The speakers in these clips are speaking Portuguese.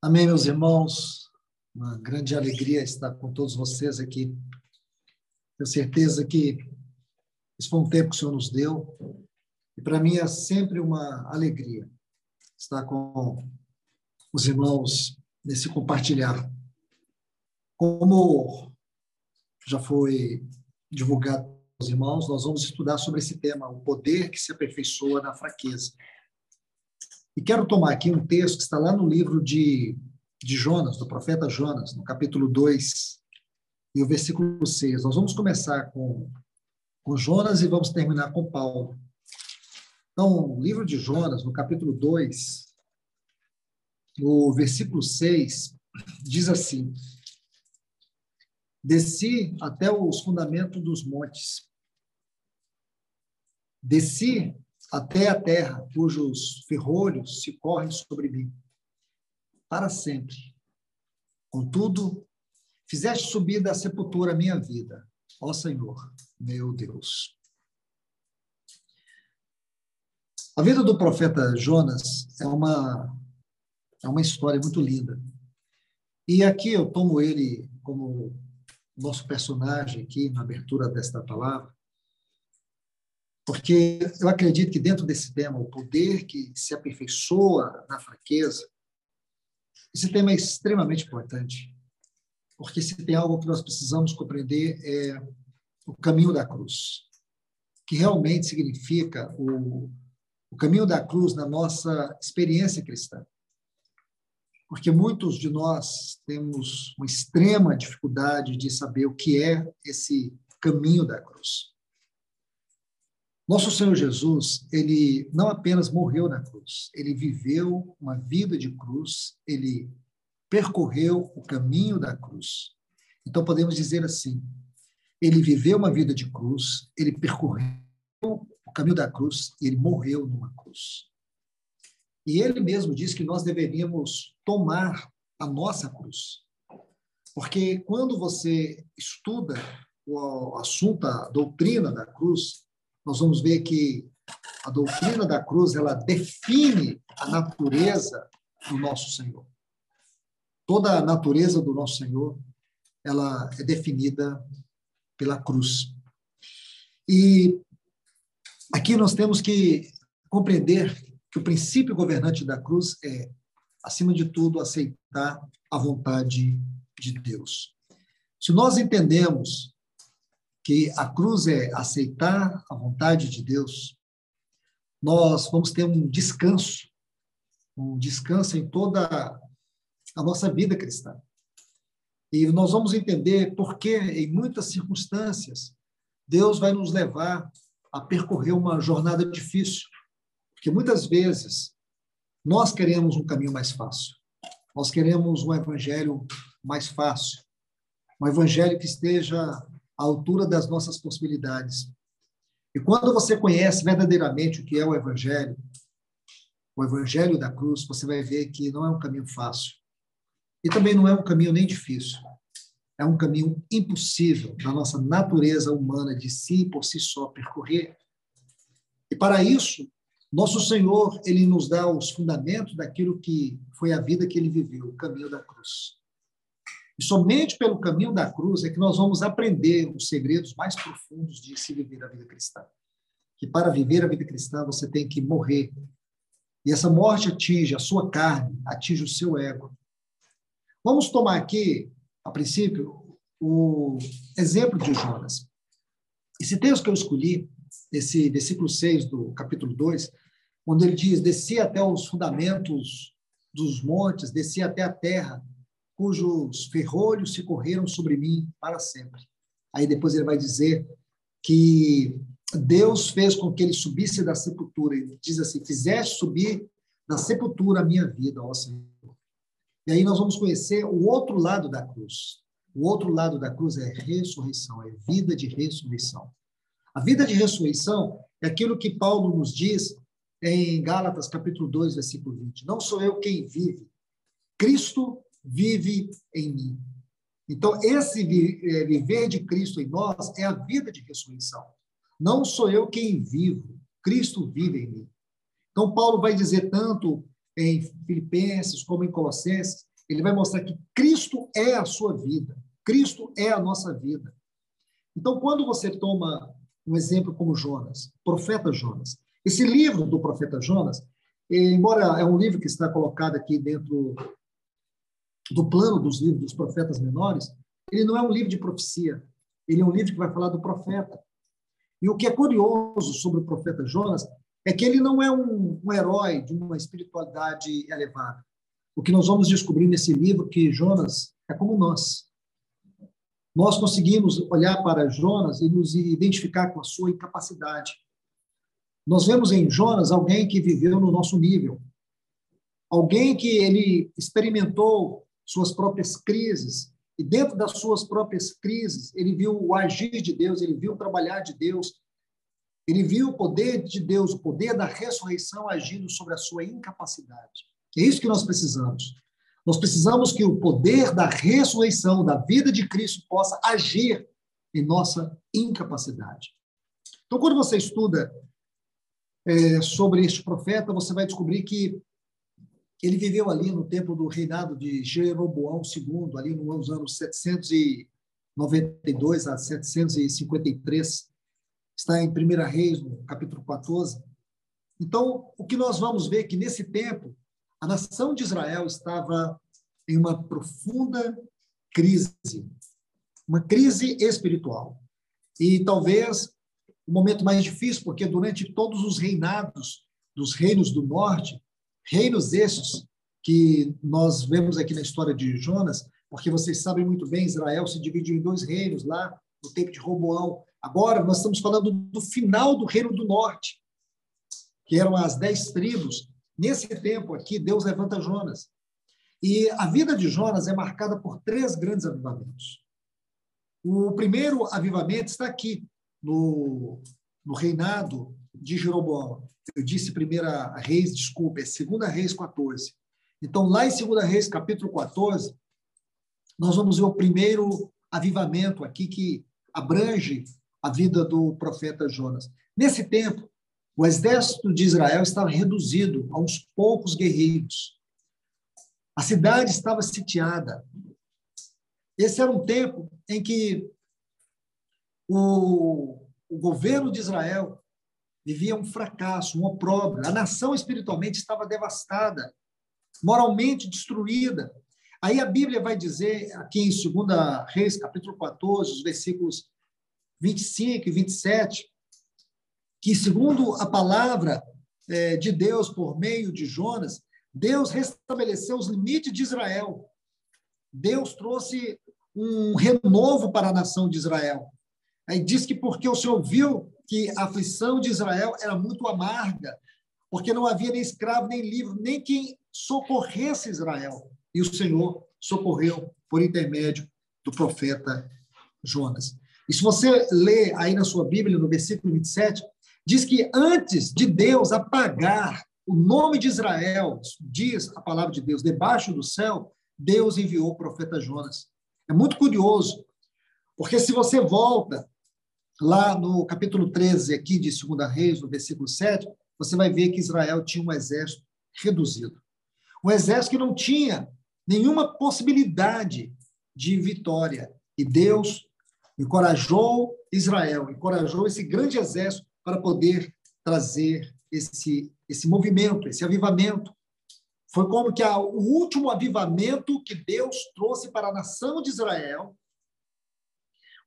Amém, meus irmãos. Uma grande alegria estar com todos vocês aqui. Tenho certeza que esse foi um tempo que o Senhor nos deu. E para mim é sempre uma alegria estar com os irmãos nesse compartilhar. Como já foi divulgado aos irmãos, nós vamos estudar sobre esse tema, o poder que se aperfeiçoa na fraqueza. E quero tomar aqui um texto que está lá no livro de, de Jonas, do profeta Jonas, no capítulo 2, e o versículo 6. Nós vamos começar com, com Jonas e vamos terminar com Paulo. Então, o livro de Jonas, no capítulo 2, no versículo 6, diz assim: Desci até os fundamentos dos montes. Desci até a terra, cujos ferrolhos se correm sobre mim, para sempre. Contudo, fizeste subir da sepultura a minha vida, ó Senhor, meu Deus. A vida do profeta Jonas é uma é uma história muito linda. E aqui eu tomo ele como nosso personagem aqui na abertura desta palavra, porque eu acredito que dentro desse tema, o poder que se aperfeiçoa na fraqueza, esse tema é extremamente importante, porque se tem algo que nós precisamos compreender é o caminho da cruz, que realmente significa o, o caminho da cruz na nossa experiência cristã. Porque muitos de nós temos uma extrema dificuldade de saber o que é esse caminho da cruz. Nosso Senhor Jesus, ele não apenas morreu na cruz, ele viveu uma vida de cruz, ele percorreu o caminho da cruz. Então podemos dizer assim: ele viveu uma vida de cruz, ele percorreu o caminho da cruz e ele morreu numa cruz. E ele mesmo diz que nós deveríamos tomar a nossa cruz. Porque quando você estuda o assunto, a doutrina da cruz, nós vamos ver que a doutrina da cruz ela define a natureza do nosso Senhor. Toda a natureza do nosso Senhor ela é definida pela cruz. E aqui nós temos que compreender que o princípio governante da cruz é, acima de tudo, aceitar a vontade de Deus. Se nós entendemos que a cruz é aceitar a vontade de Deus, nós vamos ter um descanso, um descanso em toda a nossa vida cristã. E nós vamos entender por que, em muitas circunstâncias, Deus vai nos levar a percorrer uma jornada difícil. Porque muitas vezes nós queremos um caminho mais fácil. Nós queremos um evangelho mais fácil. Um evangelho que esteja à altura das nossas possibilidades. E quando você conhece verdadeiramente o que é o Evangelho, o Evangelho da cruz, você vai ver que não é um caminho fácil. E também não é um caminho nem difícil. É um caminho impossível da nossa natureza humana de si por si só percorrer. E para isso, nosso Senhor, ele nos dá os fundamentos daquilo que foi a vida que ele viveu, o caminho da cruz. E somente pelo caminho da cruz é que nós vamos aprender os segredos mais profundos de se viver a vida cristã. Que para viver a vida cristã você tem que morrer. E essa morte atinge a sua carne, atinge o seu ego. Vamos tomar aqui, a princípio, o exemplo de Jonas. Esse texto que eu escolhi, esse versículo 6 do capítulo 2, quando ele diz: Desci até os fundamentos dos montes, desci até a terra, cujos ferrolhos se correram sobre mim para sempre. Aí depois ele vai dizer que Deus fez com que ele subisse da sepultura. Ele diz assim: Fizeste subir da sepultura a minha vida, ó Senhor. E aí nós vamos conhecer o outro lado da cruz. O outro lado da cruz é ressurreição, é vida de ressurreição. A vida de ressurreição é aquilo que Paulo nos diz em Gálatas capítulo 2, versículo 20. Não sou eu quem vive, Cristo vive em mim. Então, esse é, viver de Cristo em nós é a vida de ressurreição. Não sou eu quem vivo, Cristo vive em mim. Então, Paulo vai dizer tanto em Filipenses como em Colossenses Ele vai mostrar que Cristo é a sua vida. Cristo é a nossa vida. Então, quando você toma um exemplo como Jonas, profeta Jonas, esse livro do profeta Jonas, embora é um livro que está colocado aqui dentro do plano dos livros dos profetas menores, ele não é um livro de profecia. Ele é um livro que vai falar do profeta. E o que é curioso sobre o profeta Jonas é que ele não é um, um herói de uma espiritualidade elevada. O que nós vamos descobrir nesse livro que Jonas é como nós. Nós conseguimos olhar para Jonas e nos identificar com a sua incapacidade. Nós vemos em Jonas alguém que viveu no nosso nível, alguém que ele experimentou suas próprias crises, e dentro das suas próprias crises, ele viu o agir de Deus, ele viu o trabalhar de Deus, ele viu o poder de Deus, o poder da ressurreição agindo sobre a sua incapacidade. É isso que nós precisamos. Nós precisamos que o poder da ressurreição, da vida de Cristo, possa agir em nossa incapacidade. Então, quando você estuda é, sobre este profeta, você vai descobrir que ele viveu ali no tempo do reinado de Jeroboão II, ali nos anos 792 a 753. Está em 1 Reis, no capítulo 14. Então, o que nós vamos ver é que nesse tempo, a nação de Israel estava em uma profunda crise, uma crise espiritual. E talvez o momento mais difícil, porque durante todos os reinados dos reinos do norte, Reinos estes que nós vemos aqui na história de Jonas, porque vocês sabem muito bem, Israel se dividiu em dois reinos lá no tempo de Roboão. Agora nós estamos falando do final do reino do norte, que eram as dez tribos. Nesse tempo aqui, Deus levanta Jonas. E a vida de Jonas é marcada por três grandes avivamentos. O primeiro avivamento está aqui, no, no reinado de Jeroboão. Eu disse primeira Reis, desculpa, é segunda Reis 14. Então, lá em segunda Reis, capítulo 14, nós vamos ver o primeiro avivamento aqui que abrange a vida do profeta Jonas. Nesse tempo, o exército de Israel estava reduzido a uns poucos guerreiros. A cidade estava sitiada. Esse era um tempo em que o, o governo de Israel vivia um fracasso, um opróbrio. A nação espiritualmente estava devastada, moralmente destruída. Aí a Bíblia vai dizer, aqui em 2 Reis, capítulo 14, os versículos 25 e 27, que, segundo a palavra é, de Deus por meio de Jonas, Deus restabeleceu os limites de Israel. Deus trouxe um renovo para a nação de Israel. Aí diz que porque o Senhor viu que a aflição de Israel era muito amarga, porque não havia nem escravo, nem livre, nem quem socorresse Israel. E o Senhor socorreu por intermédio do profeta Jonas. E se você lê aí na sua Bíblia, no versículo 27, diz que antes de Deus apagar o nome de Israel, diz a palavra de Deus, debaixo do céu, Deus enviou o profeta Jonas. É muito curioso, porque se você volta lá no capítulo 13 aqui de 2 Reis, no versículo 7, você vai ver que Israel tinha um exército reduzido. Um exército que não tinha nenhuma possibilidade de vitória. E Deus encorajou Israel, encorajou esse grande exército para poder trazer esse, esse movimento, esse avivamento. Foi como que a, o último avivamento que Deus trouxe para a nação de Israel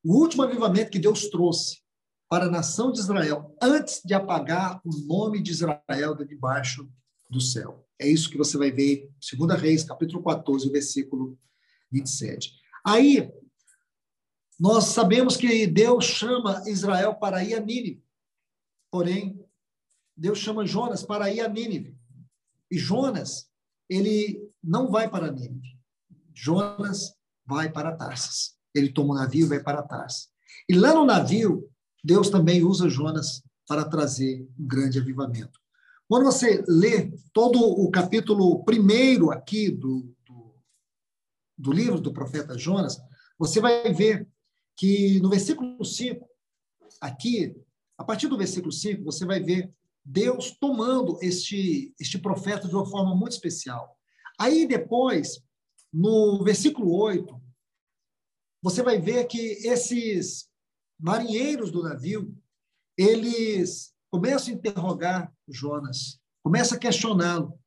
o último avivamento que Deus trouxe para a nação de Israel, antes de apagar o nome de Israel de debaixo do céu. É isso que você vai ver em 2 Reis, capítulo 14, versículo 27. Aí, nós sabemos que Deus chama Israel para ir a Nínive. Porém, Deus chama Jonas para ir a Nínive. E Jonas, ele não vai para Nínive. Jonas vai para Tarsis ele toma o navio e vai para Tarsis. E lá no navio, Deus também usa Jonas para trazer um grande avivamento. Quando você lê todo o capítulo primeiro aqui do, do, do livro do profeta Jonas, você vai ver que no versículo 5, aqui, a partir do versículo 5, você vai ver Deus tomando este, este profeta de uma forma muito especial. Aí depois, no versículo 8, você vai ver que esses marinheiros do navio, eles começam a interrogar Jonas, começam a questioná-lo.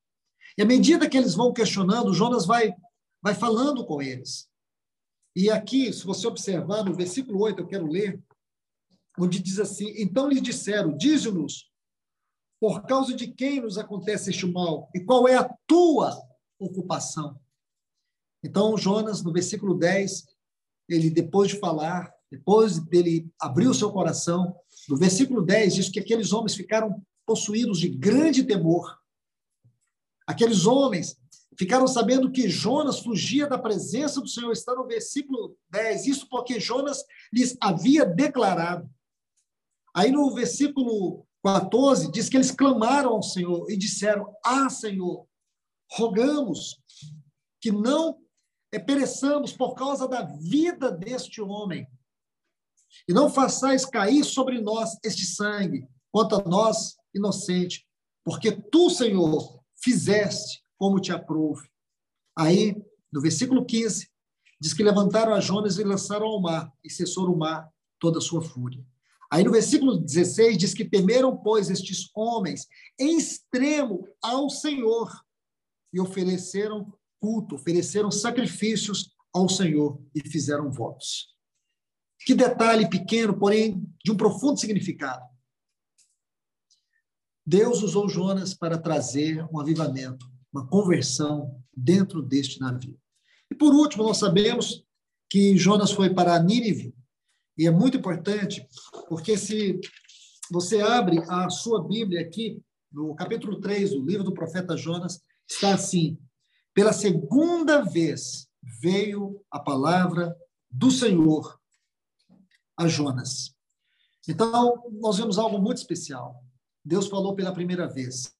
E à medida que eles vão questionando, Jonas vai, vai falando com eles. E aqui, se você observar no versículo 8, eu quero ler, onde diz assim: Então lhes disseram: Dize-nos, por causa de quem nos acontece este mal e qual é a tua ocupação? Então, Jonas, no versículo 10, ele, depois de falar, depois dele abrir o seu coração, no versículo 10 diz que aqueles homens ficaram possuídos de grande temor. Aqueles homens ficaram sabendo que Jonas fugia da presença do Senhor. Está no versículo 10. Isso porque Jonas lhes havia declarado. Aí no versículo 14 diz que eles clamaram ao Senhor e disseram: Ah, Senhor, rogamos que não pereçamos por causa da vida deste homem. E não façais cair sobre nós este sangue, quanto a nós, inocente, porque tu, Senhor, fizeste como te aprouve. Aí, no versículo 15, diz que levantaram a Jonas e lançaram ao mar, e cessou o mar toda a sua fúria. Aí no versículo 16 diz que temeram, pois, estes homens em extremo ao Senhor e ofereceram culto, ofereceram sacrifícios ao Senhor e fizeram votos. Que detalhe pequeno, porém de um profundo significado. Deus usou Jonas para trazer um avivamento, uma conversão dentro deste navio. E por último, nós sabemos que Jonas foi para Nínive, e é muito importante, porque se você abre a sua Bíblia aqui, no capítulo 3 do livro do profeta Jonas, está assim: pela segunda vez veio a palavra do Senhor a Jonas. Então, nós vemos algo muito especial. Deus falou pela primeira vez.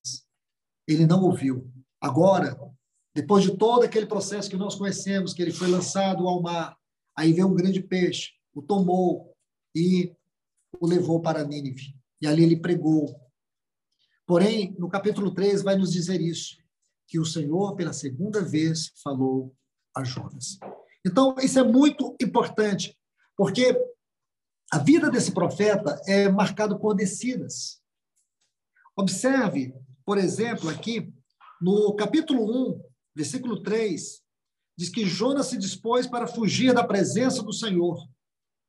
Ele não ouviu. Agora, depois de todo aquele processo que nós conhecemos, que ele foi lançado ao mar, aí veio um grande peixe, o tomou e o levou para Nínive. E ali ele pregou. Porém, no capítulo 3 vai nos dizer isso que o Senhor, pela segunda vez, falou a Jonas. Então, isso é muito importante, porque a vida desse profeta é marcada por descidas. Observe, por exemplo, aqui, no capítulo 1, versículo 3, diz que Jonas se dispôs para fugir da presença do Senhor,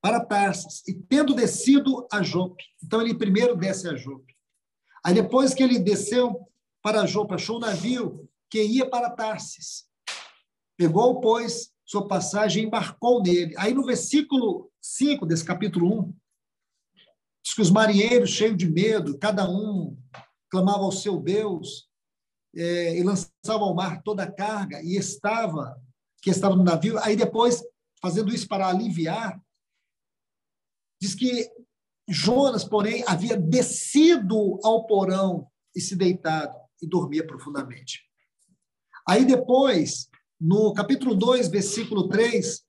para Tarsis, e tendo descido a Jope. Então, ele primeiro desce a Jope. Aí, depois que ele desceu para Jopa, achou um navio que ia para Tarsis. Pegou, pois, sua passagem e embarcou nele. Aí no versículo 5 desse capítulo 1, diz que os marinheiros, cheios de medo, cada um clamava ao seu Deus é, e lançava ao mar toda a carga, e estava, que estava no navio. Aí depois, fazendo isso para aliviar, diz que Jonas, porém, havia descido ao porão e se deitado e dormia profundamente. Aí depois, no capítulo 2, versículo 3,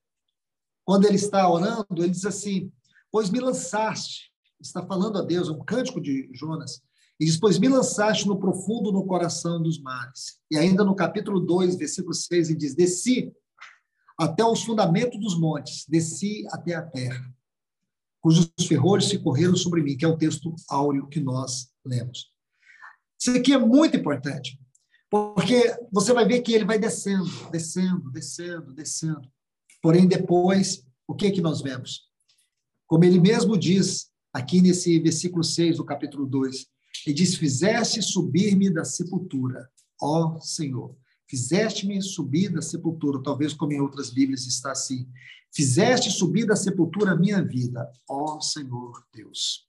quando ele está orando, ele diz assim: Pois me lançaste, está falando a Deus, é um cântico de Jonas, e diz: Pois me lançaste no profundo no coração dos mares. E ainda no capítulo 2, versículo 6, ele diz: Desci até os fundamentos dos montes, desci até a terra, cujos ferrores se correram sobre mim, que é o texto áureo que nós lemos. Isso aqui é muito importante, porque você vai ver que ele vai descendo, descendo, descendo, descendo. Porém, depois, o que, que nós vemos? Como ele mesmo diz aqui nesse versículo 6 do capítulo 2, ele diz: Fizeste subir-me da sepultura, ó Senhor. Fizeste-me subir da sepultura, talvez como em outras Bíblias está assim. Fizeste subir da sepultura a minha vida, ó Senhor Deus.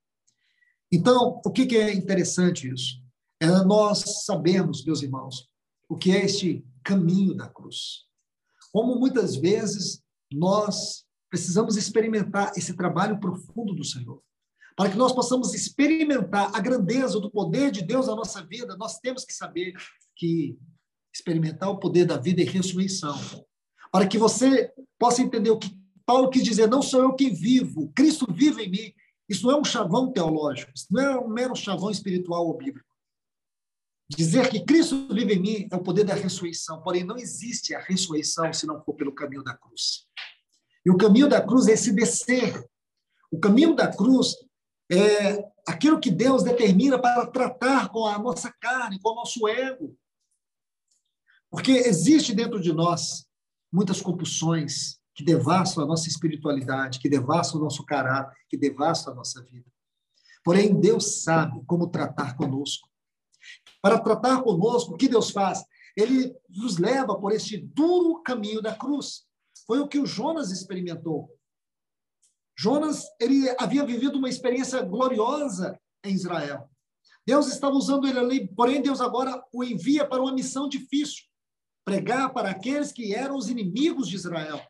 Então, o que é interessante isso? É nós sabemos, meus irmãos, o que é este caminho da cruz. Como muitas vezes nós precisamos experimentar esse trabalho profundo do Senhor. Para que nós possamos experimentar a grandeza do poder de Deus na nossa vida, nós temos que saber que experimentar o poder da vida e ressurreição. Para que você possa entender o que Paulo quis dizer, não sou eu quem vivo, Cristo vive em mim. Isso não é um chavão teológico, isso não é um mero chavão espiritual ou bíblico. Dizer que Cristo vive em mim é o poder da ressurreição, porém não existe a ressurreição se não for pelo caminho da cruz. E o caminho da cruz é esse descer. O caminho da cruz é aquilo que Deus determina para tratar com a nossa carne, com o nosso ego. Porque existe dentro de nós muitas compulsões que devastam a nossa espiritualidade, que devastam o nosso caráter, que devastam a nossa vida. Porém, Deus sabe como tratar conosco. Para tratar conosco, o que Deus faz? Ele nos leva por este duro caminho da cruz. Foi o que o Jonas experimentou. Jonas, ele havia vivido uma experiência gloriosa em Israel. Deus estava usando ele ali, porém Deus agora o envia para uma missão difícil, pregar para aqueles que eram os inimigos de Israel,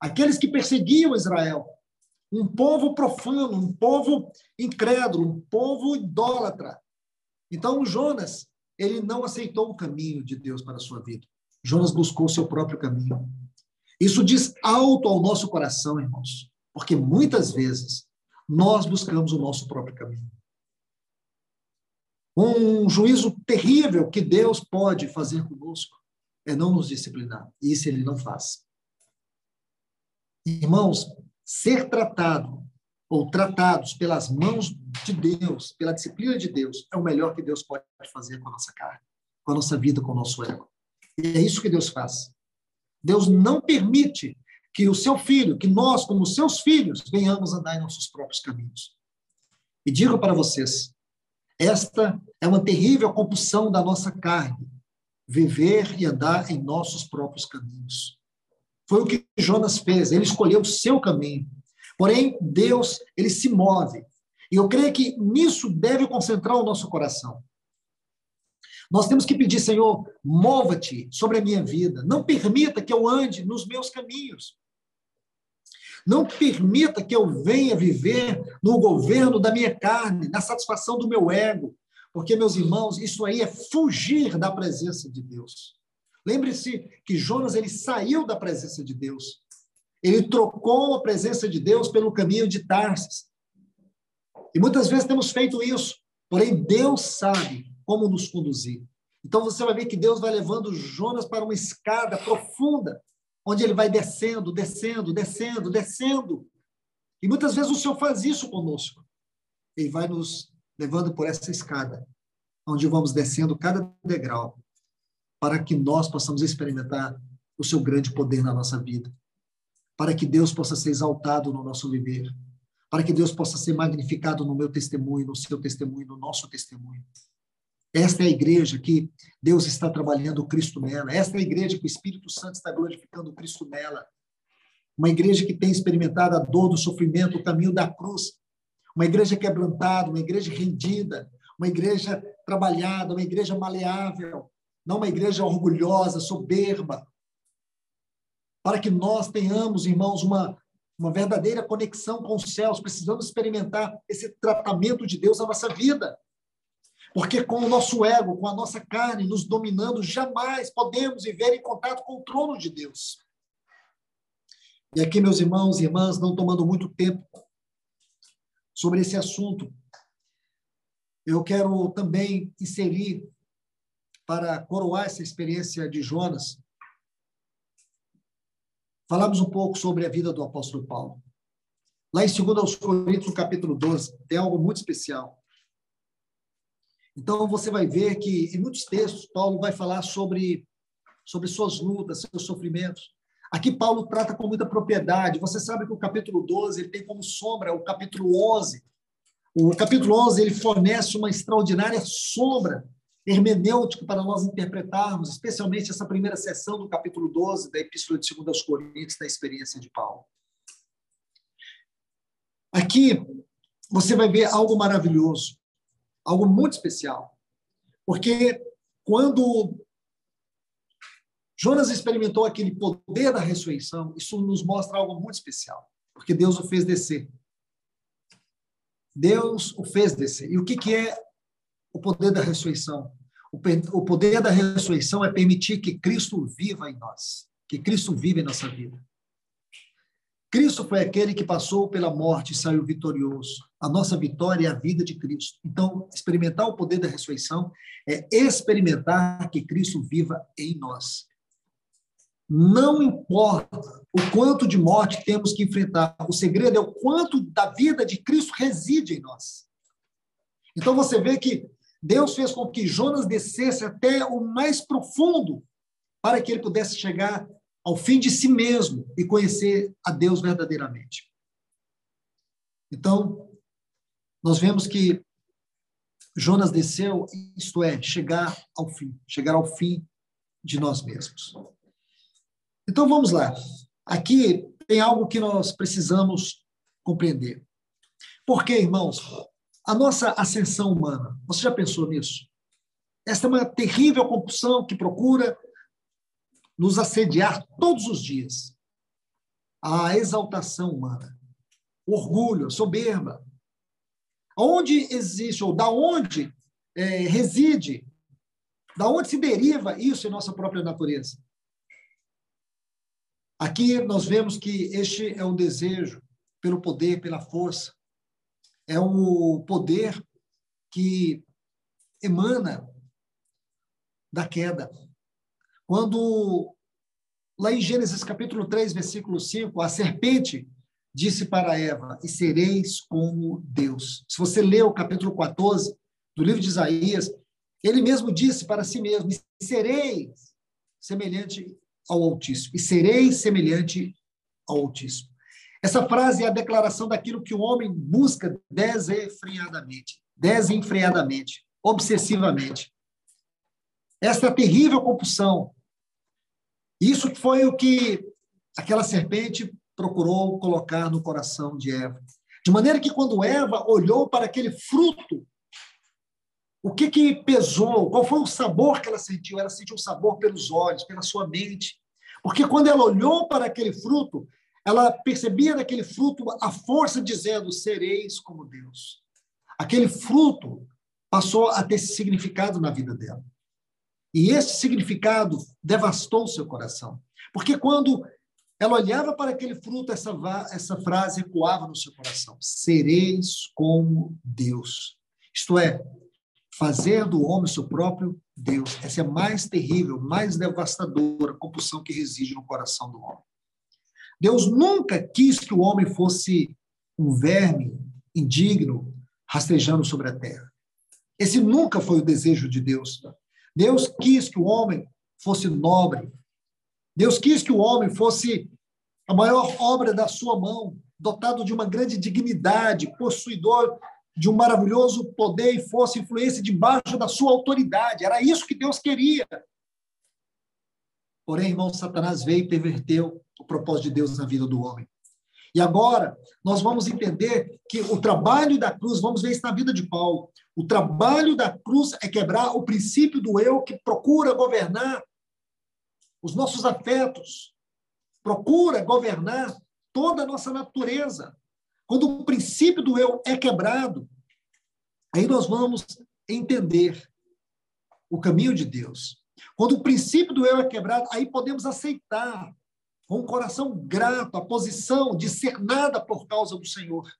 aqueles que perseguiam Israel, um povo profano, um povo incrédulo, um povo idólatra. Então Jonas, ele não aceitou o caminho de Deus para a sua vida. Jonas buscou seu próprio caminho. Isso diz alto ao nosso coração, irmãos. Porque muitas vezes nós buscamos o nosso próprio caminho. Um juízo terrível que Deus pode fazer conosco é não nos disciplinar. Isso ele não faz. Irmãos, ser tratado ou tratados pelas mãos de Deus, pela disciplina de Deus, é o melhor que Deus pode fazer com a nossa carne, com a nossa vida, com o nosso ego. E é isso que Deus faz. Deus não permite que o seu filho, que nós, como seus filhos, venhamos andar em nossos próprios caminhos. E digo para vocês, esta é uma terrível compulsão da nossa carne, viver e andar em nossos próprios caminhos. Foi o que Jonas fez, ele escolheu o seu caminho. Porém, Deus, ele se move. E eu creio que nisso deve concentrar o nosso coração. Nós temos que pedir, Senhor, mova-te sobre a minha vida. Não permita que eu ande nos meus caminhos. Não permita que eu venha viver no governo da minha carne, na satisfação do meu ego, porque, meus irmãos, isso aí é fugir da presença de Deus. Lembre-se que Jonas ele saiu da presença de Deus. Ele trocou a presença de Deus pelo caminho de Tarsis. E muitas vezes temos feito isso, porém Deus sabe como nos conduzir. Então você vai ver que Deus vai levando Jonas para uma escada profunda, onde ele vai descendo, descendo, descendo, descendo. E muitas vezes o Senhor faz isso conosco. Ele vai nos levando por essa escada, onde vamos descendo cada degrau, para que nós possamos experimentar o seu grande poder na nossa vida, para que Deus possa ser exaltado no nosso viver, para que Deus possa ser magnificado no meu testemunho, no seu testemunho, no nosso testemunho. Esta é a igreja que Deus está trabalhando o Cristo nela. Esta é a igreja que o Espírito Santo está glorificando o Cristo nela. Uma igreja que tem experimentado a dor do sofrimento, o caminho da cruz. Uma igreja quebrantada, uma igreja rendida, uma igreja trabalhada, uma igreja maleável, não uma igreja orgulhosa, soberba. Para que nós tenhamos, irmãos, uma, uma verdadeira conexão com os céus, precisamos experimentar esse tratamento de Deus na nossa vida. Porque com o nosso ego, com a nossa carne nos dominando, jamais podemos viver em contato com o trono de Deus. E aqui, meus irmãos e irmãs, não tomando muito tempo sobre esse assunto, eu quero também inserir, para coroar essa experiência de Jonas, falamos um pouco sobre a vida do apóstolo Paulo. Lá em 2 Coríntios, capítulo 12, tem algo muito especial. Então, você vai ver que, em muitos textos, Paulo vai falar sobre, sobre suas lutas, seus sofrimentos. Aqui, Paulo trata com muita propriedade. Você sabe que o capítulo 12 ele tem como sombra o capítulo 11. O capítulo 11 ele fornece uma extraordinária sombra hermenêutica para nós interpretarmos, especialmente essa primeira sessão do capítulo 12 da Epístola de 2 aos Coríntios, da experiência de Paulo. Aqui, você vai ver algo maravilhoso algo muito especial. Porque quando Jonas experimentou aquele poder da ressurreição, isso nos mostra algo muito especial, porque Deus o fez descer. Deus o fez descer. E o que, que é o poder da ressurreição? O poder da ressurreição é permitir que Cristo viva em nós, que Cristo viva em nossa vida. Cristo foi aquele que passou pela morte e saiu vitorioso. a nossa vitória é a vida de Cristo. Então, experimentar o poder da ressurreição é experimentar que Cristo viva em nós. Não importa o quanto de morte temos que enfrentar, o segredo é o quanto da vida de Cristo reside em nós. Então você vê que Deus fez com que Jonas descesse até o mais profundo para que ele pudesse chegar ao fim de si mesmo e conhecer a Deus verdadeiramente. Então, nós vemos que Jonas desceu, isto é, chegar ao fim, chegar ao fim de nós mesmos. Então vamos lá. Aqui tem algo que nós precisamos compreender. Porque, irmãos, a nossa ascensão humana, você já pensou nisso? Esta é uma terrível compulsão que procura nos assediar todos os dias. A exaltação humana, o orgulho, a soberba. Onde existe, ou da onde é, reside, da onde se deriva isso em nossa própria natureza? Aqui nós vemos que este é o desejo pelo poder, pela força, é o poder que emana da queda. Quando, lá em Gênesis capítulo 3, versículo 5, a serpente disse para Eva: E sereis como Deus. Se você ler o capítulo 14 do livro de Isaías, ele mesmo disse para si mesmo: E sereis semelhante ao Altíssimo. E sereis semelhante ao Altíssimo. Essa frase é a declaração daquilo que o homem busca desenfreadamente, desenfreadamente, obsessivamente. Essa terrível compulsão. Isso foi o que aquela serpente procurou colocar no coração de Eva. De maneira que quando Eva olhou para aquele fruto, o que que pesou? Qual foi o sabor que ela sentiu? Ela sentiu o sabor pelos olhos, pela sua mente. Porque quando ela olhou para aquele fruto, ela percebia naquele fruto a força dizendo: sereis como Deus. Aquele fruto passou a ter significado na vida dela. E esse significado devastou seu coração. Porque quando ela olhava para aquele fruto, essa, essa frase ecoava no seu coração: sereis como Deus. Isto é, fazer do homem seu próprio Deus. Essa é a mais terrível, mais devastadora compulsão que reside no coração do homem. Deus nunca quis que o homem fosse um verme indigno rastejando sobre a terra. Esse nunca foi o desejo de Deus. Deus quis que o homem fosse nobre. Deus quis que o homem fosse a maior obra da sua mão, dotado de uma grande dignidade, possuidor de um maravilhoso poder e força e influência debaixo da sua autoridade. Era isso que Deus queria. Porém, irmão, Satanás veio e perverteu o propósito de Deus na vida do homem. E agora, nós vamos entender que o trabalho da cruz, vamos ver isso na vida de Paulo, o trabalho da cruz é quebrar o princípio do eu que procura governar os nossos afetos, procura governar toda a nossa natureza. Quando o princípio do eu é quebrado, aí nós vamos entender o caminho de Deus. Quando o princípio do eu é quebrado, aí podemos aceitar um coração grato a posição de ser nada por causa do Senhor.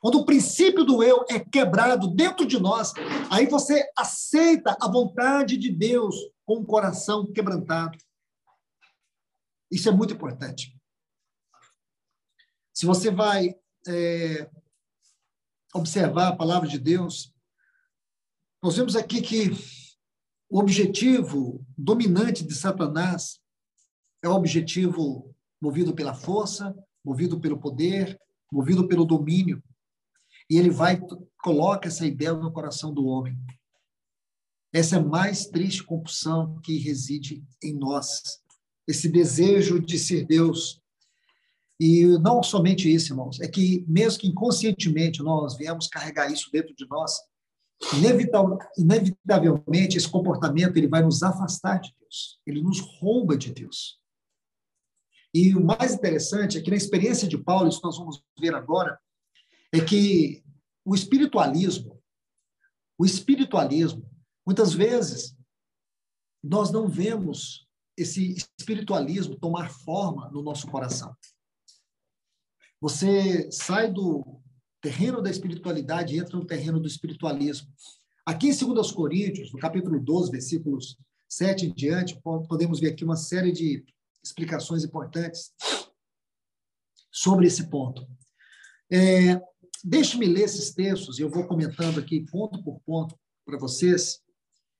Quando o princípio do eu é quebrado dentro de nós, aí você aceita a vontade de Deus com um coração quebrantado. Isso é muito importante. Se você vai é, observar a palavra de Deus, nós vemos aqui que o objetivo dominante de Satanás é o objetivo movido pela força, movido pelo poder, movido pelo domínio. E ele vai coloca essa ideia no coração do homem. Essa é a mais triste compulsão que reside em nós. Esse desejo de ser Deus. E não somente isso, irmãos, é que mesmo que inconscientemente nós viemos carregar isso dentro de nós, inevitavelmente esse comportamento ele vai nos afastar de Deus. Ele nos rouba de Deus. E o mais interessante é que na experiência de Paulo, isso nós vamos ver agora, é que o espiritualismo, o espiritualismo, muitas vezes nós não vemos esse espiritualismo tomar forma no nosso coração. Você sai do, terreno da espiritualidade entra no terreno do espiritualismo. Aqui em 2 Coríntios, no capítulo 12, versículos 7 em diante, podemos ver aqui uma série de explicações importantes sobre esse ponto. É, Deixe-me ler esses textos eu vou comentando aqui ponto por ponto para vocês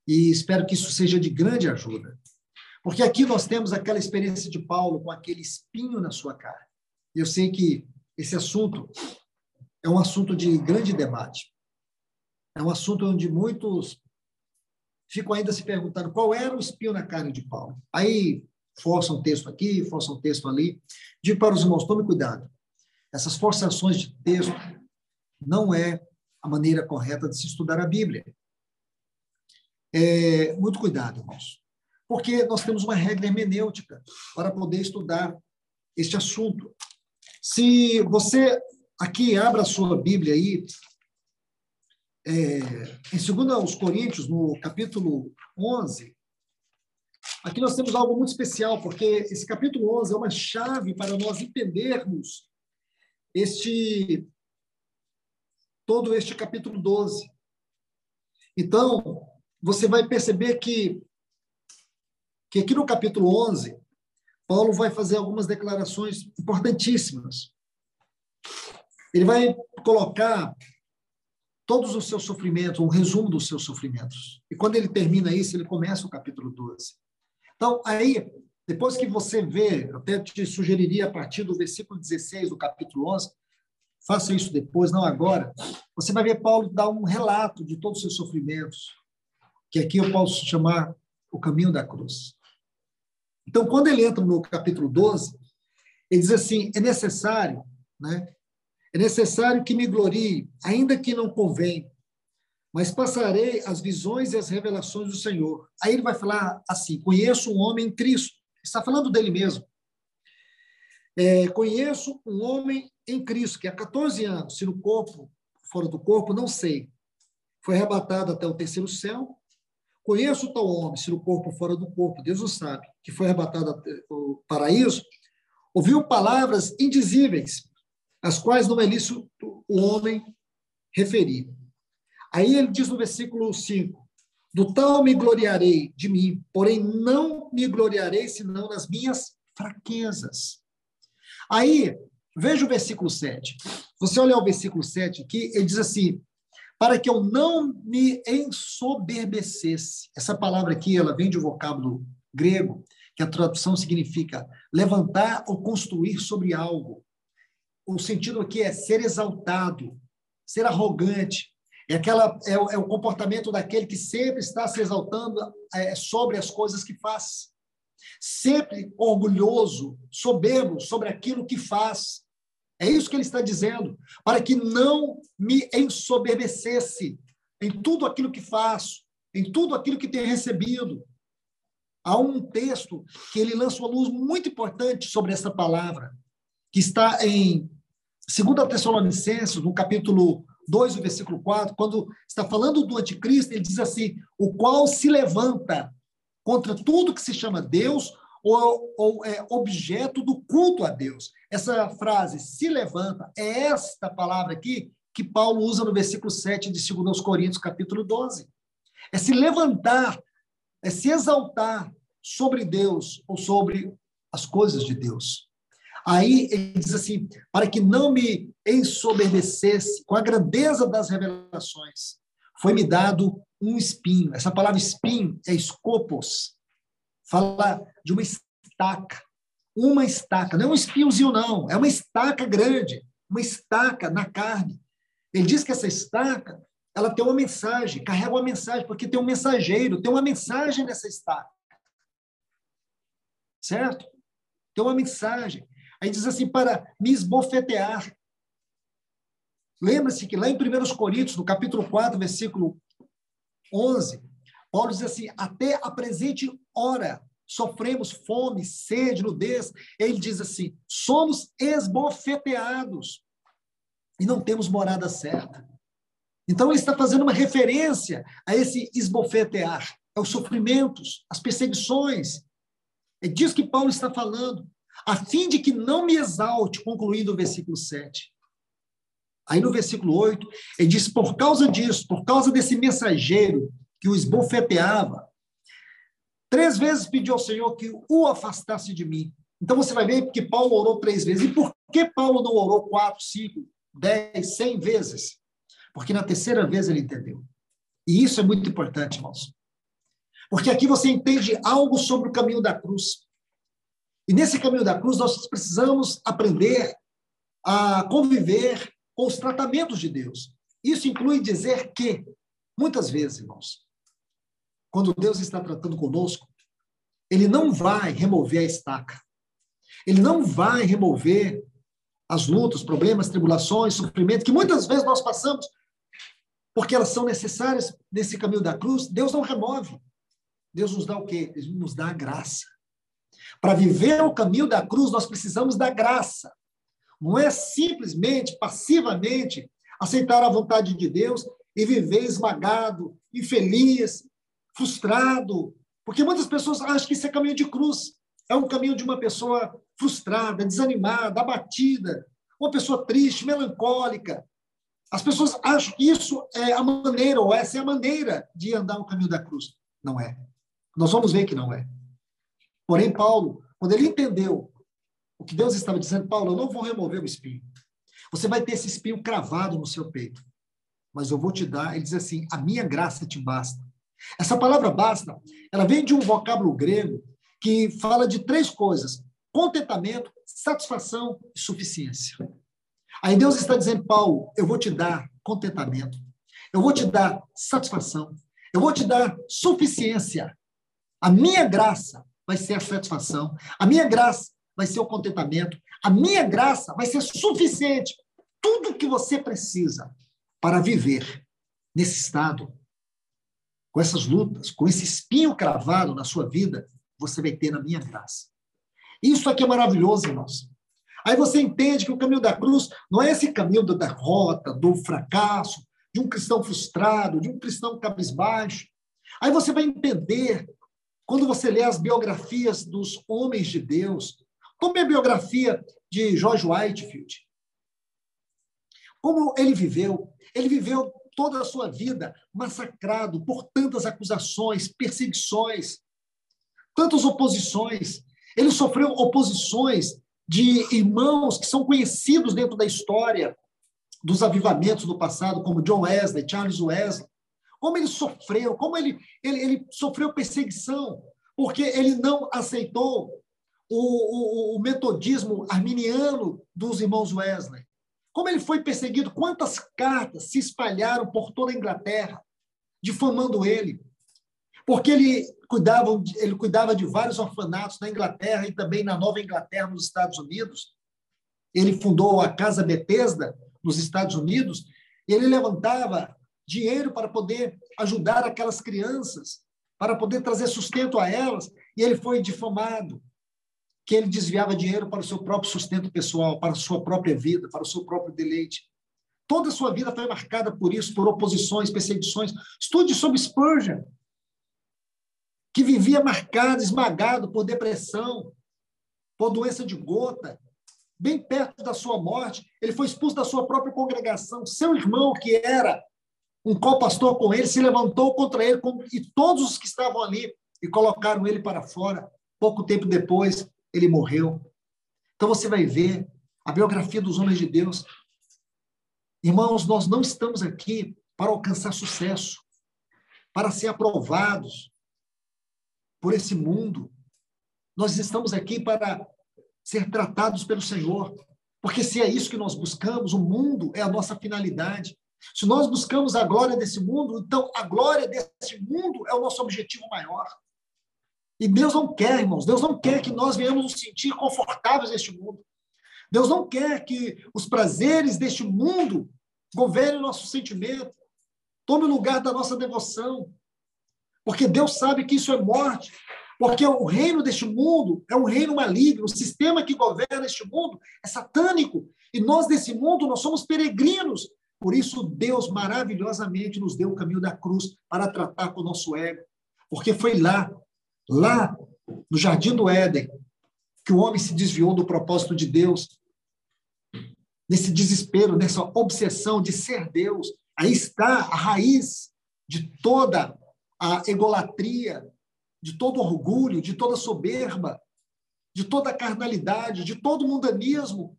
e espero que isso seja de grande ajuda. Porque aqui nós temos aquela experiência de Paulo com aquele espinho na sua cara. Eu sei que esse assunto é um assunto de grande debate. É um assunto onde muitos ficam ainda se perguntando qual era o espinho na cara de Paulo. Aí força um texto aqui, força um texto ali. Digo para os irmãos, tome cuidado. Essas forçações de texto não é a maneira correta de se estudar a Bíblia. É, muito cuidado, irmãos. Porque nós temos uma regra hermenêutica para poder estudar este assunto. Se você aqui abra a sua Bíblia aí, é, em 2 Coríntios, no capítulo 11, aqui nós temos algo muito especial, porque esse capítulo 11 é uma chave para nós entendermos este todo este capítulo 12. Então, você vai perceber que, que aqui no capítulo 11, Paulo vai fazer algumas declarações importantíssimas. Ele vai colocar todos os seus sofrimentos, um resumo dos seus sofrimentos. E quando ele termina isso, ele começa o capítulo 12. Então, aí, depois que você vê, até te sugeriria a partir do versículo 16 do capítulo 11, faça isso depois, não agora, você vai ver Paulo dar um relato de todos os seus sofrimentos, que aqui eu posso chamar o caminho da cruz. Então, quando ele entra no capítulo 12, ele diz assim: é necessário, né? É necessário que me glorie, ainda que não convém, mas passarei as visões e as revelações do Senhor. Aí ele vai falar assim: conheço um homem em Cristo. Está falando dele mesmo. É, conheço um homem em Cristo, que há 14 anos, se no corpo, fora do corpo, não sei. Foi arrebatado até o terceiro céu. Conheço tal homem, se no corpo, fora do corpo, Deus o sabe, que foi arrebatado até o paraíso. Ouviu palavras indizíveis, as quais não é lícito o homem referir. Aí ele diz no versículo 5: Do tal me gloriarei de mim, porém não me gloriarei senão nas minhas fraquezas. Aí, veja o versículo 7. Você olha o versículo 7 aqui, ele diz assim: para que eu não me ensoberbecesse. Essa palavra aqui, ela vem de um vocábulo grego, que a tradução significa levantar ou construir sobre algo. O sentido aqui é ser exaltado, ser arrogante. É, aquela, é, é o comportamento daquele que sempre está se exaltando é, sobre as coisas que faz sempre orgulhoso, soberbo sobre aquilo que faz. É isso que ele está dizendo, para que não me ensoberbecesse em tudo aquilo que faço, em tudo aquilo que tenho recebido. Há um texto que ele lança uma luz muito importante sobre essa palavra, que está em 2 Tessalonicenses, no capítulo 2, versículo 4, quando está falando do anticristo, ele diz assim: o qual se levanta contra tudo que se chama Deus ou, ou é objeto do culto a Deus. Essa frase, se levanta, é esta palavra aqui que Paulo usa no versículo 7 de 2 Coríntios, capítulo 12. É se levantar, é se exaltar sobre Deus ou sobre as coisas de Deus. Aí ele diz assim: para que não me ensoberbecesse com a grandeza das revelações, foi-me dado um espinho. Essa palavra espinho é escopos. Fala de uma estaca. Uma estaca. Não é um espinhozinho, não. É uma estaca grande. Uma estaca na carne. Ele diz que essa estaca ela tem uma mensagem, carrega uma mensagem, porque tem um mensageiro, tem uma mensagem nessa estaca. Certo? Tem uma mensagem. Aí diz assim, para me esbofetear. Lembra-se que lá em 1 Coríntios, no capítulo 4, versículo 11, Paulo diz assim: até a presente hora sofremos fome, sede, nudez. Ele diz assim: somos esbofeteados e não temos morada certa. Então, ele está fazendo uma referência a esse esbofetear, aos sofrimentos, às perseguições. É disso que Paulo está falando, a fim de que não me exalte, concluindo o versículo 7. Aí no versículo 8, ele diz: por causa disso, por causa desse mensageiro que o esbofeteava, três vezes pediu ao Senhor que o afastasse de mim. Então você vai ver que Paulo orou três vezes. E por que Paulo não orou quatro, cinco, dez, cem vezes? Porque na terceira vez ele entendeu. E isso é muito importante, irmãos. Porque aqui você entende algo sobre o caminho da cruz. E nesse caminho da cruz nós precisamos aprender a conviver com os tratamentos de Deus. Isso inclui dizer que, muitas vezes, irmãos, quando Deus está tratando conosco, ele não vai remover a estaca. Ele não vai remover as lutas, problemas, tribulações, sofrimento que muitas vezes nós passamos, porque elas são necessárias nesse caminho da cruz. Deus não remove. Deus nos dá o quê? Ele nos dá a graça. Para viver o caminho da cruz, nós precisamos da graça. Não é simplesmente, passivamente, aceitar a vontade de Deus e viver esmagado, infeliz, frustrado. Porque muitas pessoas acham que isso é caminho de cruz. É um caminho de uma pessoa frustrada, desanimada, abatida, uma pessoa triste, melancólica. As pessoas acham que isso é a maneira, ou essa é a maneira de andar o caminho da cruz. Não é. Nós vamos ver que não é. Porém, Paulo, quando ele entendeu o que Deus estava dizendo, Paulo, eu não vou remover o espinho. Você vai ter esse espinho cravado no seu peito. Mas eu vou te dar, ele diz assim: a minha graça te basta. Essa palavra basta, ela vem de um vocábulo grego que fala de três coisas: contentamento, satisfação e suficiência. Aí Deus está dizendo, Paulo, eu vou te dar contentamento, eu vou te dar satisfação, eu vou te dar suficiência. A minha graça vai ser a satisfação, a minha graça vai ser o contentamento, a minha graça vai ser suficiente. Tudo que você precisa para viver nesse estado, com essas lutas, com esse espinho cravado na sua vida, você vai ter na minha graça. Isso aqui é maravilhoso, irmãos. Aí você entende que o caminho da cruz não é esse caminho da derrota, do fracasso, de um cristão frustrado, de um cristão cabisbaixo. Aí você vai entender, quando você lê as biografias dos homens de Deus, como a biografia de George Whitefield. Como ele viveu? Ele viveu toda a sua vida massacrado por tantas acusações, perseguições, tantas oposições. Ele sofreu oposições de irmãos que são conhecidos dentro da história dos avivamentos do passado, como John Wesley, Charles Wesley. Como ele sofreu, como ele, ele, ele sofreu perseguição, porque ele não aceitou o, o, o metodismo arminiano dos irmãos Wesley. Como ele foi perseguido, quantas cartas se espalharam por toda a Inglaterra, difamando ele. Porque ele cuidava, ele cuidava de vários orfanatos na Inglaterra e também na Nova Inglaterra, nos Estados Unidos. Ele fundou a Casa Bethesda, nos Estados Unidos, ele levantava dinheiro para poder ajudar aquelas crianças, para poder trazer sustento a elas, e ele foi difamado que ele desviava dinheiro para o seu próprio sustento pessoal, para a sua própria vida, para o seu próprio deleite. Toda a sua vida foi marcada por isso, por oposições, perseguições. Estude sobre Spurgeon, que vivia marcado, esmagado por depressão, por doença de gota. Bem perto da sua morte, ele foi expulso da sua própria congregação. Seu irmão, que era um co-pastor com ele, se levantou contra ele e todos os que estavam ali e colocaram ele para fora. Pouco tempo depois, ele morreu. Então você vai ver a biografia dos homens de Deus. Irmãos, nós não estamos aqui para alcançar sucesso, para ser aprovados por esse mundo. Nós estamos aqui para ser tratados pelo Senhor. Porque se é isso que nós buscamos, o mundo é a nossa finalidade. Se nós buscamos a glória desse mundo, então a glória desse mundo é o nosso objetivo maior. E Deus não quer, irmãos, Deus não quer que nós venhamos nos sentir confortáveis neste mundo. Deus não quer que os prazeres deste mundo governem o nosso sentimento, tome o lugar da nossa devoção. Porque Deus sabe que isso é morte. Porque o reino deste mundo é um reino maligno, o sistema que governa este mundo é satânico. E nós, desse mundo, nós somos peregrinos. Por isso, Deus maravilhosamente nos deu o caminho da cruz para tratar com o nosso ego. Porque foi lá Lá no jardim do Éden, que o homem se desviou do propósito de Deus. nesse desespero, nessa obsessão de ser Deus. Aí está a raiz de toda a egolatria, de todo orgulho, de toda soberba, de toda carnalidade, de todo mundanismo.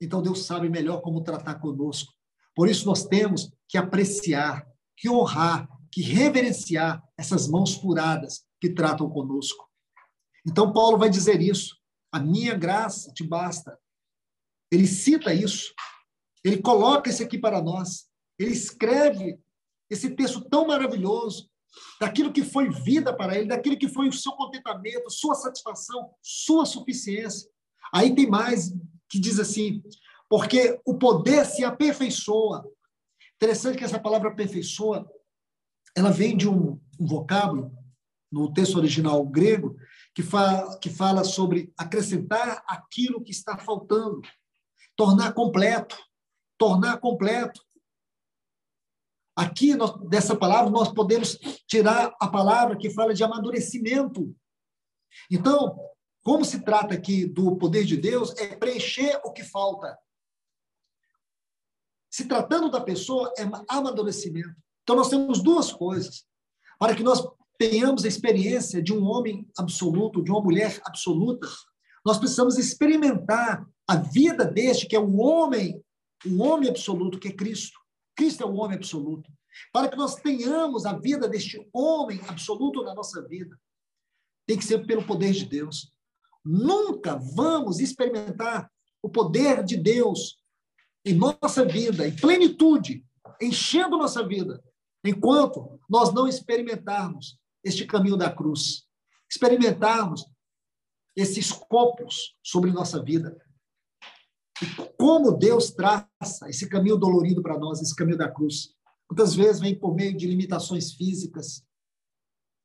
Então Deus sabe melhor como tratar conosco. Por isso nós temos que apreciar, que honrar, que reverenciar essas mãos furadas que tratam conosco. Então Paulo vai dizer isso. A minha graça te basta. Ele cita isso. Ele coloca isso aqui para nós. Ele escreve esse texto tão maravilhoso daquilo que foi vida para ele, daquilo que foi o seu contentamento, sua satisfação, sua suficiência. Aí tem mais que diz assim: porque o poder se aperfeiçoa. Interessante que essa palavra aperfeiçoa, ela vem de um, um vocábulo no texto original grego que fala, que fala sobre acrescentar aquilo que está faltando, tornar completo, tornar completo. Aqui, nós, dessa palavra, nós podemos tirar a palavra que fala de amadurecimento. Então, como se trata aqui do poder de Deus, é preencher o que falta. Se tratando da pessoa, é amadurecimento. Então, nós temos duas coisas. Para que nós tenhamos a experiência de um homem absoluto, de uma mulher absoluta, nós precisamos experimentar a vida deste, que é o homem, o homem absoluto, que é Cristo. Cristo é o homem absoluto. Para que nós tenhamos a vida deste homem absoluto na nossa vida, tem que ser pelo poder de Deus. Nunca vamos experimentar o poder de Deus em nossa vida, em plenitude, enchendo nossa vida, enquanto nós não experimentarmos este caminho da cruz, experimentarmos esses copos sobre nossa vida. E como Deus traça esse caminho dolorido para nós, esse caminho da cruz. Muitas vezes vem por meio de limitações físicas,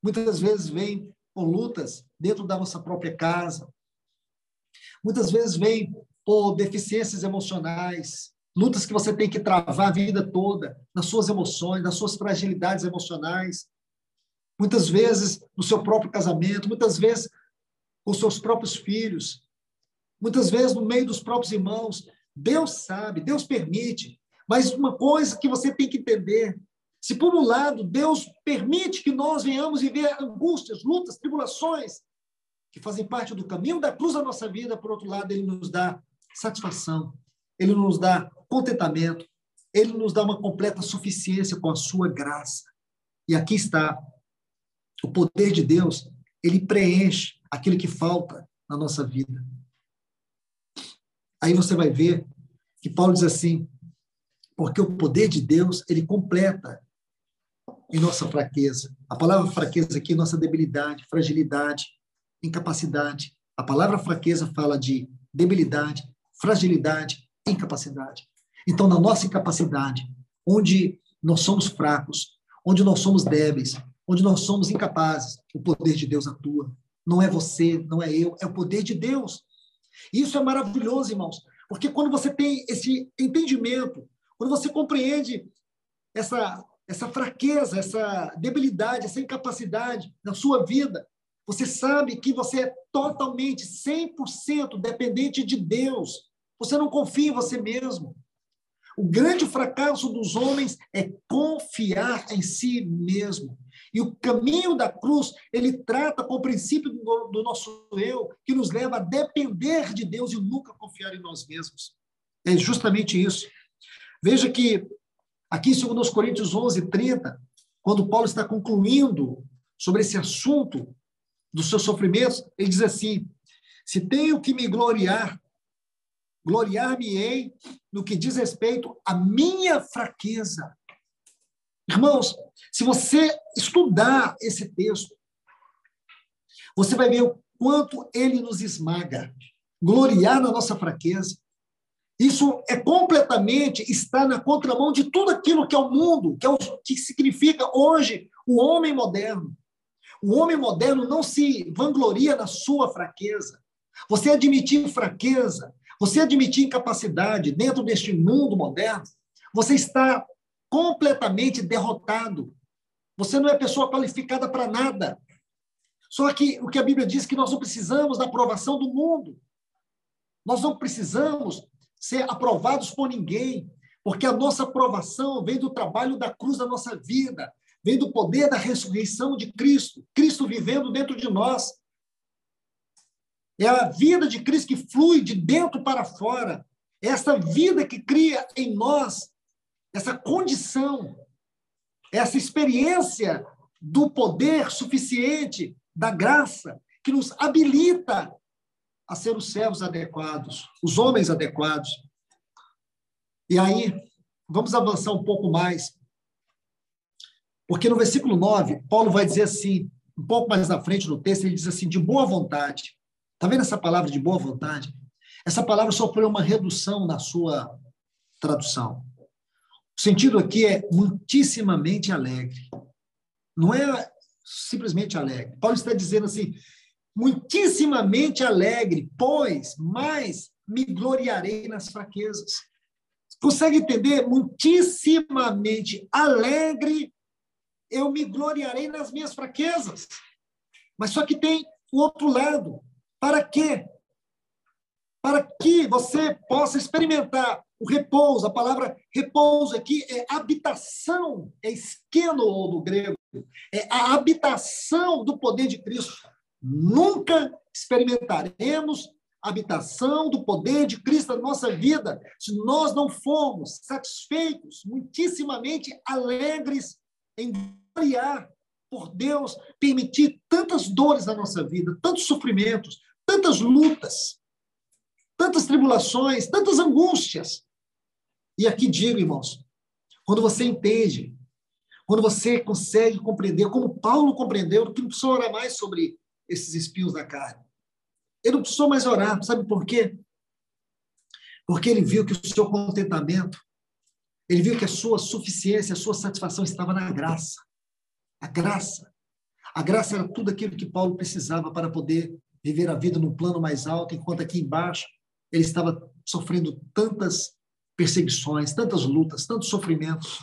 muitas vezes vem por lutas dentro da nossa própria casa, muitas vezes vem por deficiências emocionais, lutas que você tem que travar a vida toda, nas suas emoções, nas suas fragilidades emocionais, muitas vezes no seu próprio casamento, muitas vezes com seus próprios filhos, muitas vezes no meio dos próprios irmãos. Deus sabe, Deus permite. Mas uma coisa que você tem que entender: se por um lado Deus permite que nós venhamos viver angústias, lutas, tribulações, que fazem parte do caminho da cruz da nossa vida, por outro lado, Ele nos dá satisfação, Ele nos dá contentamento, Ele nos dá uma completa suficiência com a Sua graça. E aqui está o poder de Deus, ele preenche aquilo que falta na nossa vida. Aí você vai ver que Paulo diz assim: porque o poder de Deus, ele completa em nossa fraqueza. A palavra fraqueza aqui é nossa debilidade, fragilidade, incapacidade. A palavra fraqueza fala de debilidade, fragilidade, incapacidade. Então, na nossa incapacidade, onde nós somos fracos, onde nós somos débeis, onde nós somos incapazes, o poder de Deus atua. Não é você, não é eu, é o poder de Deus. Isso é maravilhoso, irmãos, porque quando você tem esse entendimento, quando você compreende essa, essa fraqueza, essa debilidade, essa incapacidade na sua vida, você sabe que você é totalmente, 100% dependente de Deus. Você não confia em você mesmo. O grande fracasso dos homens é confiar em si mesmo. E o caminho da cruz, ele trata com o princípio do, do nosso eu, que nos leva a depender de Deus e nunca confiar em nós mesmos. É justamente isso. Veja que aqui em 2 Coríntios 11, 30, quando Paulo está concluindo sobre esse assunto dos seus sofrimentos, ele diz assim: Se tenho que me gloriar, gloriar-me-ei no que diz respeito à minha fraqueza. Irmãos, se você estudar esse texto, você vai ver o quanto ele nos esmaga. Gloriar na nossa fraqueza. Isso é completamente estar na contramão de tudo aquilo que é o mundo, que, é o, que significa hoje o homem moderno. O homem moderno não se vangloria na sua fraqueza. Você admitir fraqueza, você admitir incapacidade dentro deste mundo moderno, você está completamente derrotado. Você não é pessoa qualificada para nada. Só que o que a Bíblia diz que nós não precisamos da aprovação do mundo. Nós não precisamos ser aprovados por ninguém, porque a nossa aprovação vem do trabalho da cruz da nossa vida, vem do poder da ressurreição de Cristo, Cristo vivendo dentro de nós. É a vida de Cristo que flui de dentro para fora. É essa vida que cria em nós essa condição, essa experiência do poder suficiente, da graça, que nos habilita a ser os servos adequados, os homens adequados. E aí, vamos avançar um pouco mais. Porque no versículo 9, Paulo vai dizer assim, um pouco mais na frente no texto, ele diz assim: de boa vontade. Está vendo essa palavra de boa vontade? Essa palavra sofreu uma redução na sua tradução. O sentido aqui é muitíssimamente alegre. Não é simplesmente alegre. Paulo está dizendo assim: muitíssimamente alegre, pois mais me gloriarei nas fraquezas. Consegue entender? Muitíssimamente alegre, eu me gloriarei nas minhas fraquezas. Mas só que tem o outro lado. Para quê? Para que você possa experimentar o repouso. A palavra repouso aqui é habitação, é esqueno no grego. É a habitação do poder de Cristo. Nunca experimentaremos a habitação do poder de Cristo na nossa vida se nós não formos satisfeitos, muitíssimamente alegres em variar por Deus permitir tantas dores na nossa vida, tantos sofrimentos, tantas lutas, tantas tribulações, tantas angústias. E aqui digo, irmãos, quando você entende, quando você consegue compreender, como Paulo compreendeu, que não precisa orar mais sobre esses espinhos da carne. Ele não precisou mais orar, sabe por quê? Porque ele viu que o seu contentamento, ele viu que a sua suficiência, a sua satisfação estava na graça. A graça. A graça era tudo aquilo que Paulo precisava para poder viver a vida no plano mais alto, enquanto aqui embaixo ele estava sofrendo tantas perseguições, tantas lutas, tantos sofrimentos.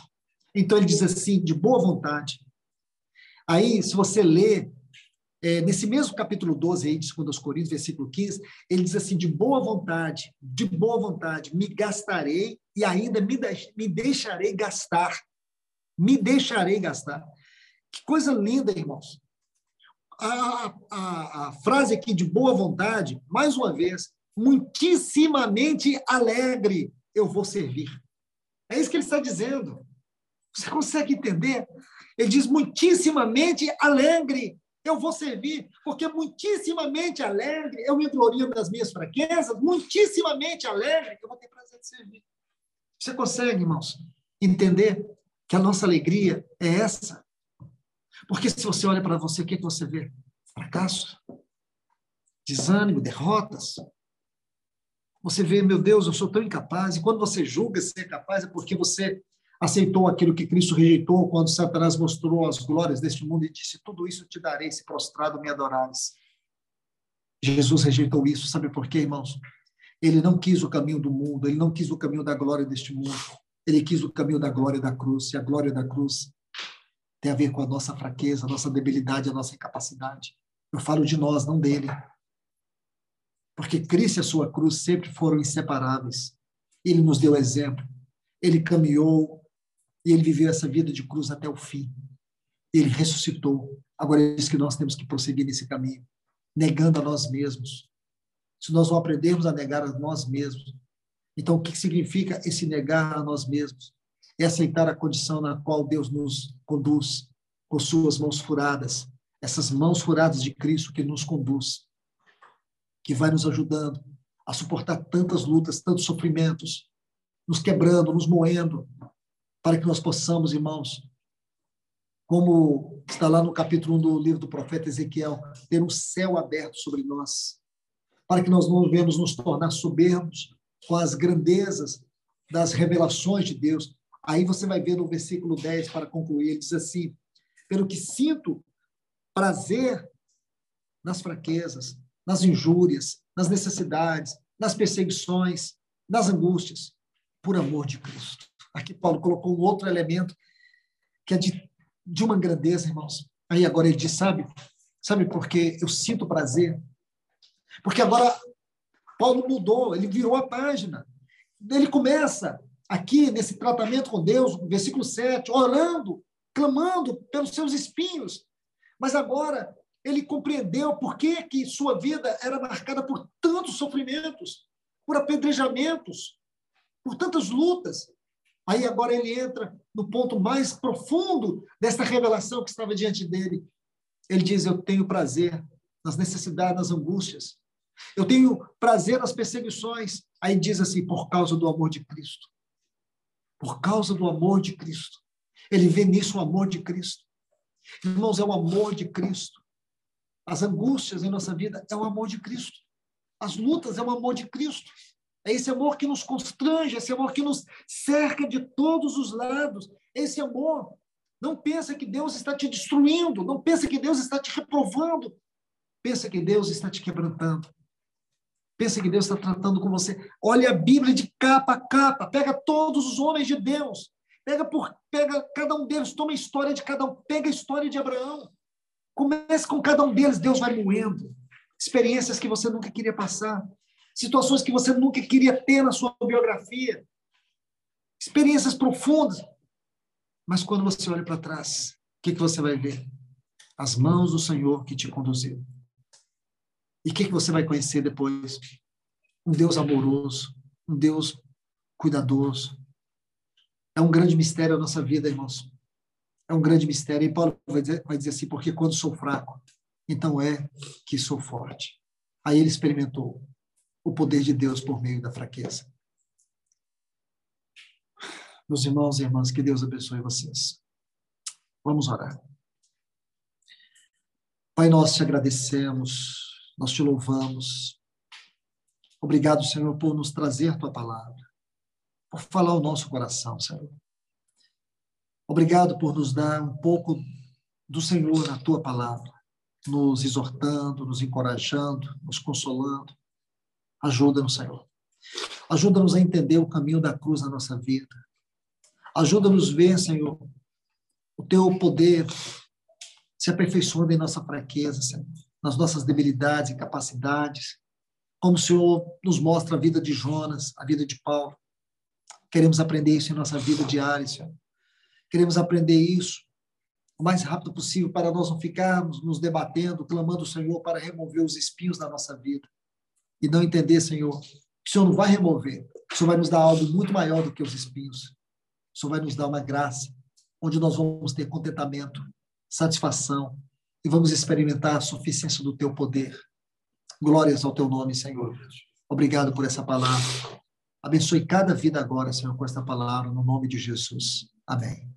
Então ele diz assim, de boa vontade. Aí, se você ler é, nesse mesmo capítulo 12 aí de 2 Coríntios, versículo 15, ele diz assim: de boa vontade, de boa vontade, me gastarei e ainda me, me deixarei gastar. Me deixarei gastar. Que coisa linda, irmãos. A, a, a frase aqui de boa vontade, mais uma vez, muitíssimamente alegre eu vou servir. É isso que ele está dizendo. Você consegue entender? Ele diz muitíssimamente alegre eu vou servir, porque muitíssimamente alegre eu me glorio das minhas fraquezas, muitíssimamente alegre eu vou ter prazer de servir. Você consegue, irmãos, entender que a nossa alegria é essa? Porque se você olha para você, o que, que você vê? Fracasso, desânimo, derrotas. Você vê, meu Deus, eu sou tão incapaz. E quando você julga ser capaz, é porque você aceitou aquilo que Cristo rejeitou quando Satanás mostrou as glórias deste mundo e disse: Tudo isso te darei se prostrado me adorares. Jesus rejeitou isso, sabe por quê, irmãos? Ele não quis o caminho do mundo, ele não quis o caminho da glória deste mundo, ele quis o caminho da glória da cruz, e a glória da cruz tem a ver com a nossa fraqueza, a nossa debilidade, a nossa incapacidade. Eu falo de nós, não dele. Porque Cristo e a sua cruz sempre foram inseparáveis. Ele nos deu exemplo. Ele caminhou e ele viveu essa vida de cruz até o fim. Ele ressuscitou. Agora é isso que nós temos que prosseguir nesse caminho, negando a nós mesmos. Se nós não aprendermos a negar a nós mesmos, então o que significa esse negar a nós mesmos? É aceitar a condição na qual Deus nos conduz com suas mãos furadas, essas mãos furadas de Cristo que nos conduz, que vai nos ajudando a suportar tantas lutas, tantos sofrimentos, nos quebrando, nos moendo, para que nós possamos, irmãos, como está lá no capítulo 1 do livro do profeta Ezequiel, ter um céu aberto sobre nós, para que nós não venhamos nos tornar soberbos com as grandezas das revelações de Deus. Aí você vai ver no versículo 10, para concluir, ele diz assim: pelo que sinto prazer nas fraquezas, nas injúrias, nas necessidades, nas perseguições, nas angústias, por amor de Cristo. Aqui Paulo colocou um outro elemento que é de, de uma grandeza, irmãos. Aí agora ele diz, sabe? Sabe por que eu sinto prazer? Porque agora Paulo mudou, ele virou a página. ele começa aqui nesse tratamento com Deus, versículo 7, orando, clamando pelos seus espinhos. Mas agora ele compreendeu por que, que sua vida era marcada por tantos sofrimentos, por apedrejamentos, por tantas lutas. Aí agora ele entra no ponto mais profundo desta revelação que estava diante dele. Ele diz: Eu tenho prazer nas necessidades, nas angústias. Eu tenho prazer nas perseguições. Aí diz assim: por causa do amor de Cristo. Por causa do amor de Cristo. Ele vê nisso o amor de Cristo. Irmãos, é o amor de Cristo. As angústias em nossa vida é o amor de Cristo. As lutas é o amor de Cristo. É esse amor que nos constrange, esse amor que nos cerca de todos os lados. Esse amor. Não pensa que Deus está te destruindo, não pensa que Deus está te reprovando. Pensa que Deus está te quebrantando. Pensa que Deus está tratando com você. Olha a Bíblia de capa a capa. Pega todos os homens de Deus. Pega por, pega cada um deles, toma a história de cada um. Pega a história de Abraão. Comece com cada um deles. Deus vai moendo. Experiências que você nunca queria passar. Situações que você nunca queria ter na sua biografia. Experiências profundas. Mas quando você olha para trás, o que, que você vai ver? As mãos do Senhor que te conduziu. E o que, que você vai conhecer depois? Um Deus amoroso, um Deus cuidadoso. É um grande mistério a nossa vida, irmãos. É um grande mistério. E Paulo vai dizer, vai dizer assim: porque quando sou fraco, então é que sou forte. Aí ele experimentou o poder de Deus por meio da fraqueza. Meus irmãos e irmãs, que Deus abençoe vocês. Vamos orar. Pai, nós te agradecemos nós te louvamos. Obrigado, Senhor, por nos trazer tua palavra, por falar o nosso coração, Senhor. Obrigado por nos dar um pouco do Senhor na tua palavra, nos exortando, nos encorajando, nos consolando. Ajuda-nos, Senhor. Ajuda-nos a entender o caminho da cruz na nossa vida. Ajuda-nos a ver, Senhor, o teu poder se aperfeiçoando em nossa fraqueza, Senhor nas nossas debilidades e capacidades, como o Senhor nos mostra a vida de Jonas, a vida de Paulo. Queremos aprender isso em nossa vida diária, Senhor. Queremos aprender isso o mais rápido possível para nós não ficarmos nos debatendo, clamando o Senhor para remover os espinhos da nossa vida. E não entender, Senhor, que o Senhor não vai remover, o Senhor vai nos dar algo muito maior do que os espinhos. O Senhor vai nos dar uma graça onde nós vamos ter contentamento, satisfação, e vamos experimentar a suficiência do teu poder. Glórias ao teu nome, Senhor. Obrigado por essa palavra. Abençoe cada vida agora, Senhor, com esta palavra, no nome de Jesus. Amém.